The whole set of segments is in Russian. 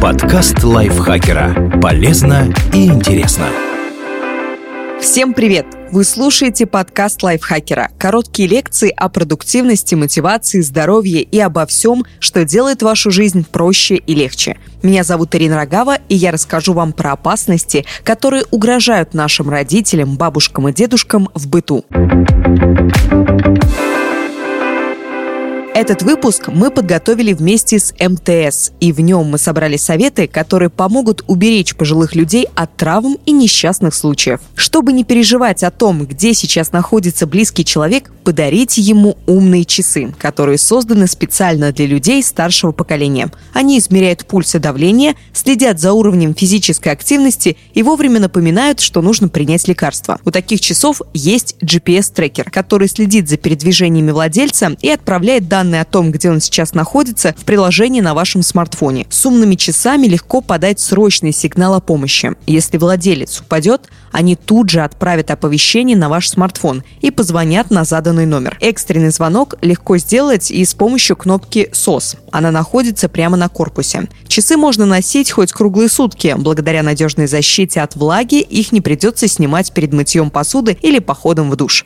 Подкаст лайфхакера. Полезно и интересно. Всем привет! Вы слушаете подкаст лайфхакера. Короткие лекции о продуктивности, мотивации, здоровье и обо всем, что делает вашу жизнь проще и легче. Меня зовут Ирина Рогава, и я расскажу вам про опасности, которые угрожают нашим родителям, бабушкам и дедушкам в быту. Этот выпуск мы подготовили вместе с МТС, и в нем мы собрали советы, которые помогут уберечь пожилых людей от травм и несчастных случаев. Чтобы не переживать о том, где сейчас находится близкий человек, подарите ему умные часы, которые созданы специально для людей старшего поколения. Они измеряют пульс и давление, следят за уровнем физической активности и вовремя напоминают, что нужно принять лекарство. У таких часов есть GPS-трекер, который следит за передвижениями владельца и отправляет данные данные о том, где он сейчас находится, в приложении на вашем смартфоне. С умными часами легко подать срочный сигнал о помощи. Если владелец упадет, они тут же отправят оповещение на ваш смартфон и позвонят на заданный номер. Экстренный звонок легко сделать и с помощью кнопки SOS. Она находится прямо на корпусе. Часы можно носить хоть круглые сутки. Благодаря надежной защите от влаги их не придется снимать перед мытьем посуды или походом в душ.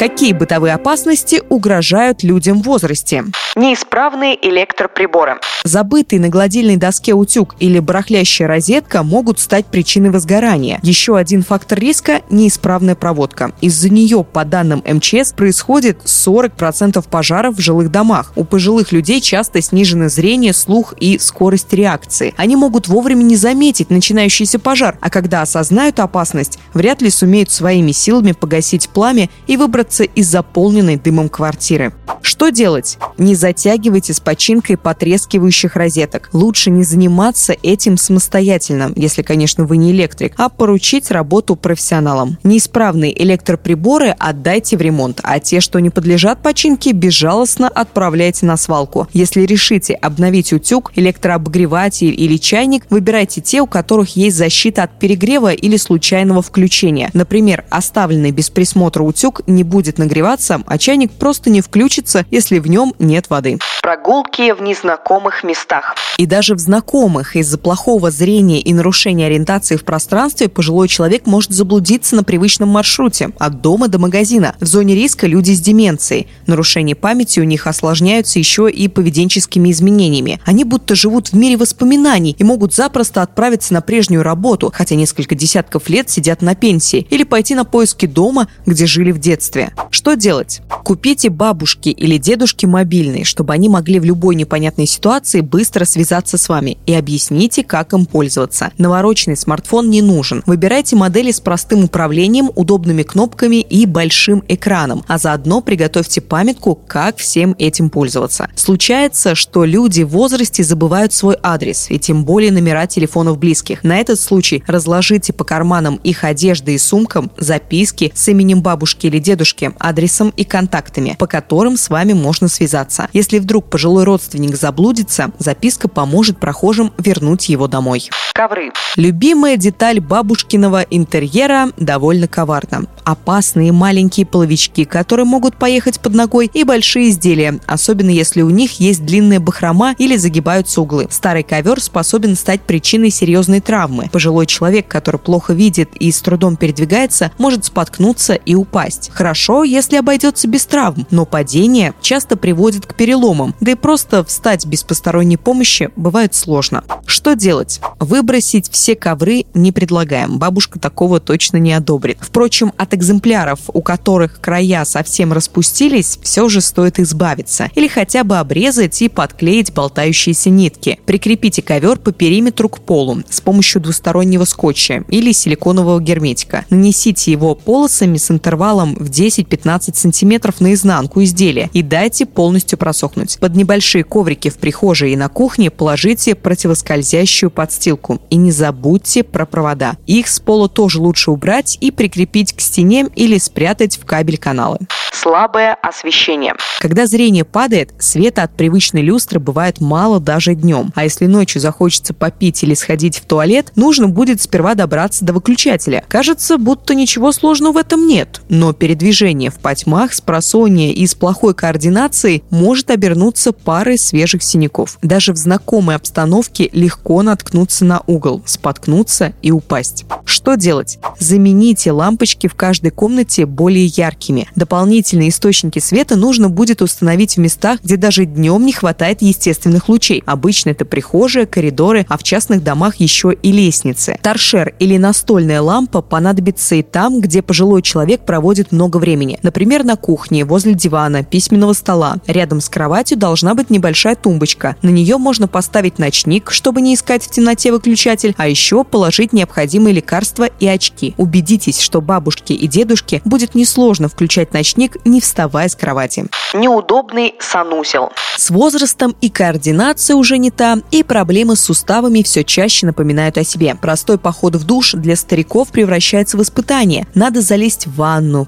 Какие бытовые опасности угрожают людям в возрасте? Неисправные электроприборы. Забытый на гладильной доске утюг или барахлящая розетка могут стать причиной возгорания. Еще один фактор риска – неисправная проводка. Из-за нее, по данным МЧС, происходит 40% пожаров в жилых домах. У пожилых людей часто снижено зрение, слух и скорость реакции. Они могут вовремя не заметить начинающийся пожар, а когда осознают опасность, вряд ли сумеют своими силами погасить пламя и выбраться выбраться из заполненной дымом квартиры. Что делать? Не затягивайте с починкой потрескивающих розеток. Лучше не заниматься этим самостоятельно, если, конечно, вы не электрик, а поручить работу профессионалам. Неисправные электроприборы отдайте в ремонт, а те, что не подлежат починке, безжалостно отправляйте на свалку. Если решите обновить утюг, электрообогреватель или чайник, выбирайте те, у которых есть защита от перегрева или случайного включения. Например, оставленный без присмотра утюг не будет будет нагреваться, а чайник просто не включится, если в нем нет воды. Прогулки в незнакомых местах. И даже в знакомых из-за плохого зрения и нарушения ориентации в пространстве пожилой человек может заблудиться на привычном маршруте от дома до магазина. В зоне риска люди с деменцией. Нарушения памяти у них осложняются еще и поведенческими изменениями. Они будто живут в мире воспоминаний и могут запросто отправиться на прежнюю работу, хотя несколько десятков лет сидят на пенсии, или пойти на поиски дома, где жили в детстве. Что делать? Купите бабушке или дедушке мобильный, чтобы они могли в любой непонятной ситуации быстро связаться с вами и объясните, как им пользоваться. Навороченный смартфон не нужен. Выбирайте модели с простым управлением, удобными кнопками и большим экраном, а заодно приготовьте памятку, как всем этим пользоваться. Случается, что люди в возрасте забывают свой адрес и тем более номера телефонов близких. На этот случай разложите по карманам их одежды и сумкам записки с именем бабушки или дедушки дедушки, адресом и контактами, по которым с вами можно связаться. Если вдруг пожилой родственник заблудится, записка поможет прохожим вернуть его домой. Ковры. Любимая деталь бабушкиного интерьера довольно коварна. Опасные маленькие половички, которые могут поехать под ногой, и большие изделия, особенно если у них есть длинная бахрома или загибаются углы. Старый ковер способен стать причиной серьезной травмы. Пожилой человек, который плохо видит и с трудом передвигается, может споткнуться и упасть. Хорошо хорошо, если обойдется без травм, но падение часто приводит к переломам, да и просто встать без посторонней помощи бывает сложно. Что делать? Выбросить все ковры не предлагаем, бабушка такого точно не одобрит. Впрочем, от экземпляров, у которых края совсем распустились, все же стоит избавиться. Или хотя бы обрезать и подклеить болтающиеся нитки. Прикрепите ковер по периметру к полу с помощью двустороннего скотча или силиконового герметика. Нанесите его полосами с интервалом в 10 10-15 сантиметров наизнанку изделия и дайте полностью просохнуть. Под небольшие коврики в прихожей и на кухне положите противоскользящую подстилку. И не забудьте про провода. Их с пола тоже лучше убрать и прикрепить к стене или спрятать в кабель каналы слабое освещение. Когда зрение падает, света от привычной люстры бывает мало даже днем. А если ночью захочется попить или сходить в туалет, нужно будет сперва добраться до выключателя. Кажется, будто ничего сложного в этом нет. Но передвижение движение в потьмах с просония и с плохой координацией может обернуться парой свежих синяков. Даже в знакомой обстановке легко наткнуться на угол, споткнуться и упасть. Что делать? Замените лампочки в каждой комнате более яркими. Дополнительные источники света нужно будет установить в местах, где даже днем не хватает естественных лучей. Обычно это прихожие, коридоры, а в частных домах еще и лестницы. Торшер или настольная лампа понадобится и там, где пожилой человек проводит много времени. Например, на кухне, возле дивана, письменного стола. Рядом с кроватью должна быть небольшая тумбочка. На нее можно поставить ночник, чтобы не искать в темноте выключатель, а еще положить необходимые лекарства и очки. Убедитесь, что бабушке и дедушке будет несложно включать ночник, не вставая с кровати. Неудобный санузел. С возрастом и координация уже не та, и проблемы с суставами все чаще напоминают о себе. Простой поход в душ для стариков превращается в испытание. Надо залезть в ванну,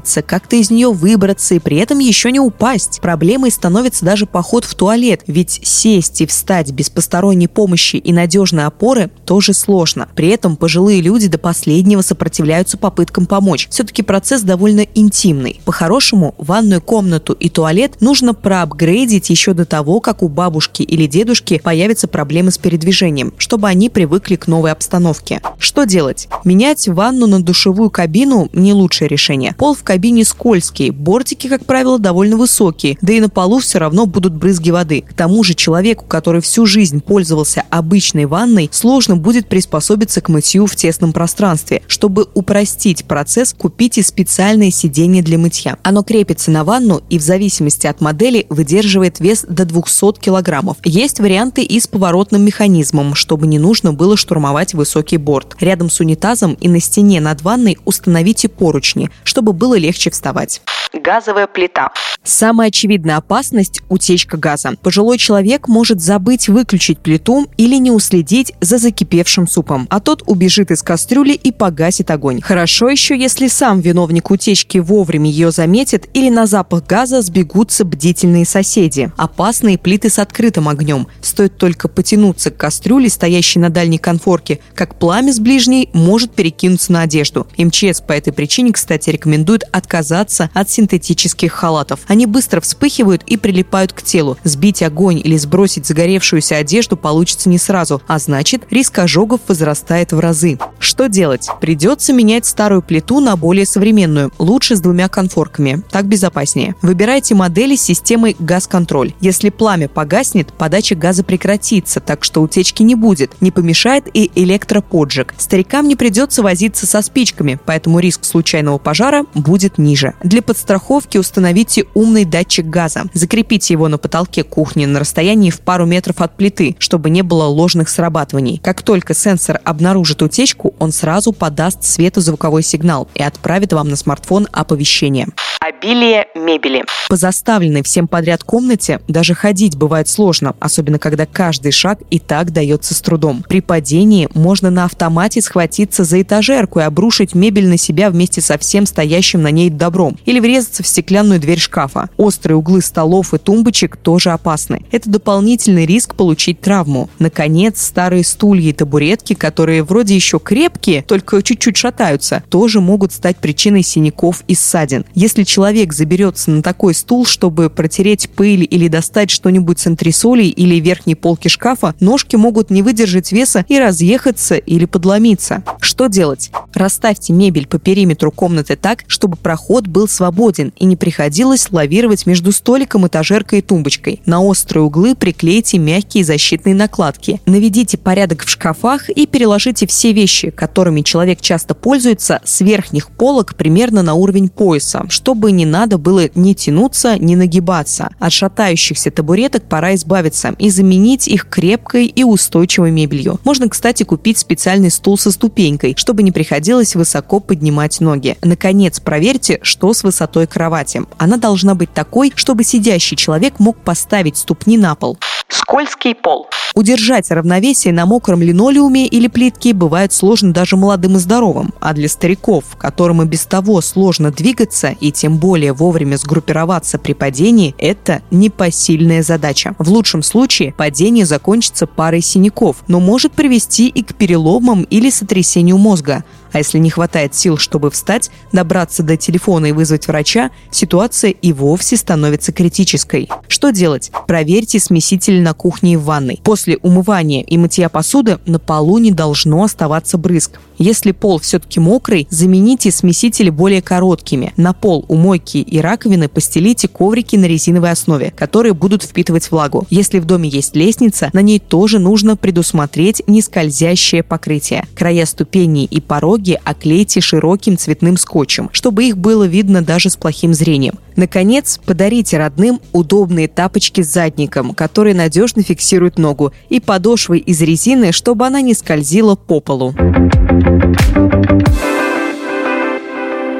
помыться, как-то из нее выбраться и при этом еще не упасть. Проблемой становится даже поход в туалет, ведь сесть и встать без посторонней помощи и надежной опоры тоже сложно. При этом пожилые люди до последнего сопротивляются попыткам помочь. Все-таки процесс довольно интимный. По-хорошему, ванную комнату и туалет нужно проапгрейдить еще до того, как у бабушки или дедушки появятся проблемы с передвижением, чтобы они привыкли к новой обстановке. Что делать? Менять ванну на душевую кабину – не лучшее решение. Пол в кабине скользкий, бортики, как правило, довольно высокие, да и на полу все равно будут брызги воды. К тому же человеку, который всю жизнь пользовался обычной ванной, сложно будет приспособиться к мытью в тесном пространстве. Чтобы упростить процесс, купите специальное сиденье для мытья. Оно крепится на ванну и в зависимости от модели выдерживает вес до 200 килограммов. Есть варианты и с поворотным механизмом, чтобы не нужно было штурмовать высокий борт. Рядом с унитазом и на стене над ванной установите поручни, чтобы было легче вставать. Газовая плита. Самая очевидная опасность – утечка газа. Пожилой человек может забыть выключить плиту или не уследить за закипевшим супом, а тот убежит из кастрюли и погасит огонь. Хорошо еще, если сам виновник утечки вовремя ее заметит или на запах газа сбегутся бдительные соседи. Опасные плиты с открытым огнем. Стоит только потянуться к кастрюле, стоящей на дальней конфорке, как пламя с ближней может перекинуться на одежду. МЧС по этой причине, кстати, рекомендует отказаться от синтетических халатов. Они быстро вспыхивают и прилипают к телу. Сбить огонь или сбросить загоревшуюся одежду получится не сразу, а значит, риск ожогов возрастает в разы. Что делать? Придется менять старую плиту на более современную, лучше с двумя конфорками. Так безопаснее. Выбирайте модели с системой газ-контроль. Если пламя погаснет, подача газа прекратится, так что утечки не будет. Не помешает и электроподжиг. Старикам не придется возиться со спичками, поэтому риск случайного пожара будет ниже. Для подстраховки установите умный датчик газа. Закрепите его на потолке кухни на расстоянии в пару метров от плиты, чтобы не было ложных срабатываний. Как только сенсор обнаружит утечку, он сразу подаст светозвуковой сигнал и отправит вам на смартфон оповещение. Обилие мебели. По заставленной всем подряд комнате даже ходить бывает сложно, особенно когда каждый шаг и так дается с трудом. При падении можно на автомате схватиться за этажерку и обрушить мебель на себя вместе со всем стоящим на ней добром. Или врезаться в стеклянную дверь шкафа. Острые углы столов и тумбочек тоже опасны. Это дополнительный риск получить травму. Наконец, старые стулья и табуретки, которые вроде еще крепкие, только чуть-чуть шатаются, тоже могут стать причиной синяков и ссадин. Если человек заберется на такой стул, чтобы протереть пыль или достать что-нибудь с антресолей или верхней полки шкафа, ножки могут не выдержать веса и разъехаться или подломиться. Что делать? Расставьте мебель по периметру комнаты так, чтобы проход был свободен и не приходилось лавировать между столиком, этажеркой и тумбочкой. На острые углы приклейте мягкие защитные накладки. Наведите порядок в шкафах и переложите все вещи, которыми человек часто пользуется, с верхних полок примерно на уровень пояса, чтобы не надо было ни тянуться, ни нагибаться. От шатающихся табуреток пора избавиться и заменить их крепкой и устойчивой мебелью. Можно, кстати, купить специальный стул со ступенькой, чтобы не приходилось высоко поднимать ноги. Наконец, проверьте, что с высотой кровати. Она должна быть такой, чтобы сидящий человек мог поставить ступни на пол. Скользкий пол. Удержать равновесие на мокром линолеуме или плитке бывает сложно даже молодым и здоровым, а для стариков, которым и без того сложно двигаться и тем более вовремя сгруппироваться при падении, это непосильная задача. В лучшем случае падение закончится парой синяков, но может привести и к переломам или сотрясению мозга. А если не хватает сил, чтобы встать, добраться до телефона и вызвать врача, ситуация и вовсе становится критической. Что делать? Проверьте смеситель на кухне и в ванной. После умывания и мытья посуды на полу не должно оставаться брызг. Если пол все-таки мокрый, замените смесители более короткими. На пол у мойки и раковины постелите коврики на резиновой основе, которые будут впитывать влагу. Если в доме есть лестница, на ней тоже нужно предусмотреть нескользящее покрытие. Края ступеней и пороги оклейте широким цветным скотчем, чтобы их было видно даже с плохим зрением. Наконец, подарите родным удобные тапочки с задником, которые надежно фиксируют ногу, и подошвы из резины, чтобы она не скользила по полу.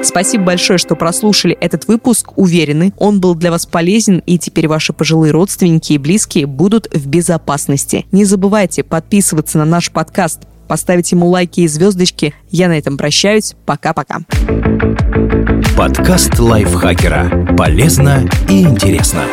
Спасибо большое, что прослушали этот выпуск. Уверены, он был для вас полезен, и теперь ваши пожилые родственники и близкие будут в безопасности. Не забывайте подписываться на наш подкаст, поставить ему лайки и звездочки. Я на этом прощаюсь. Пока-пока. Подкаст лайфхакера. Полезно и интересно.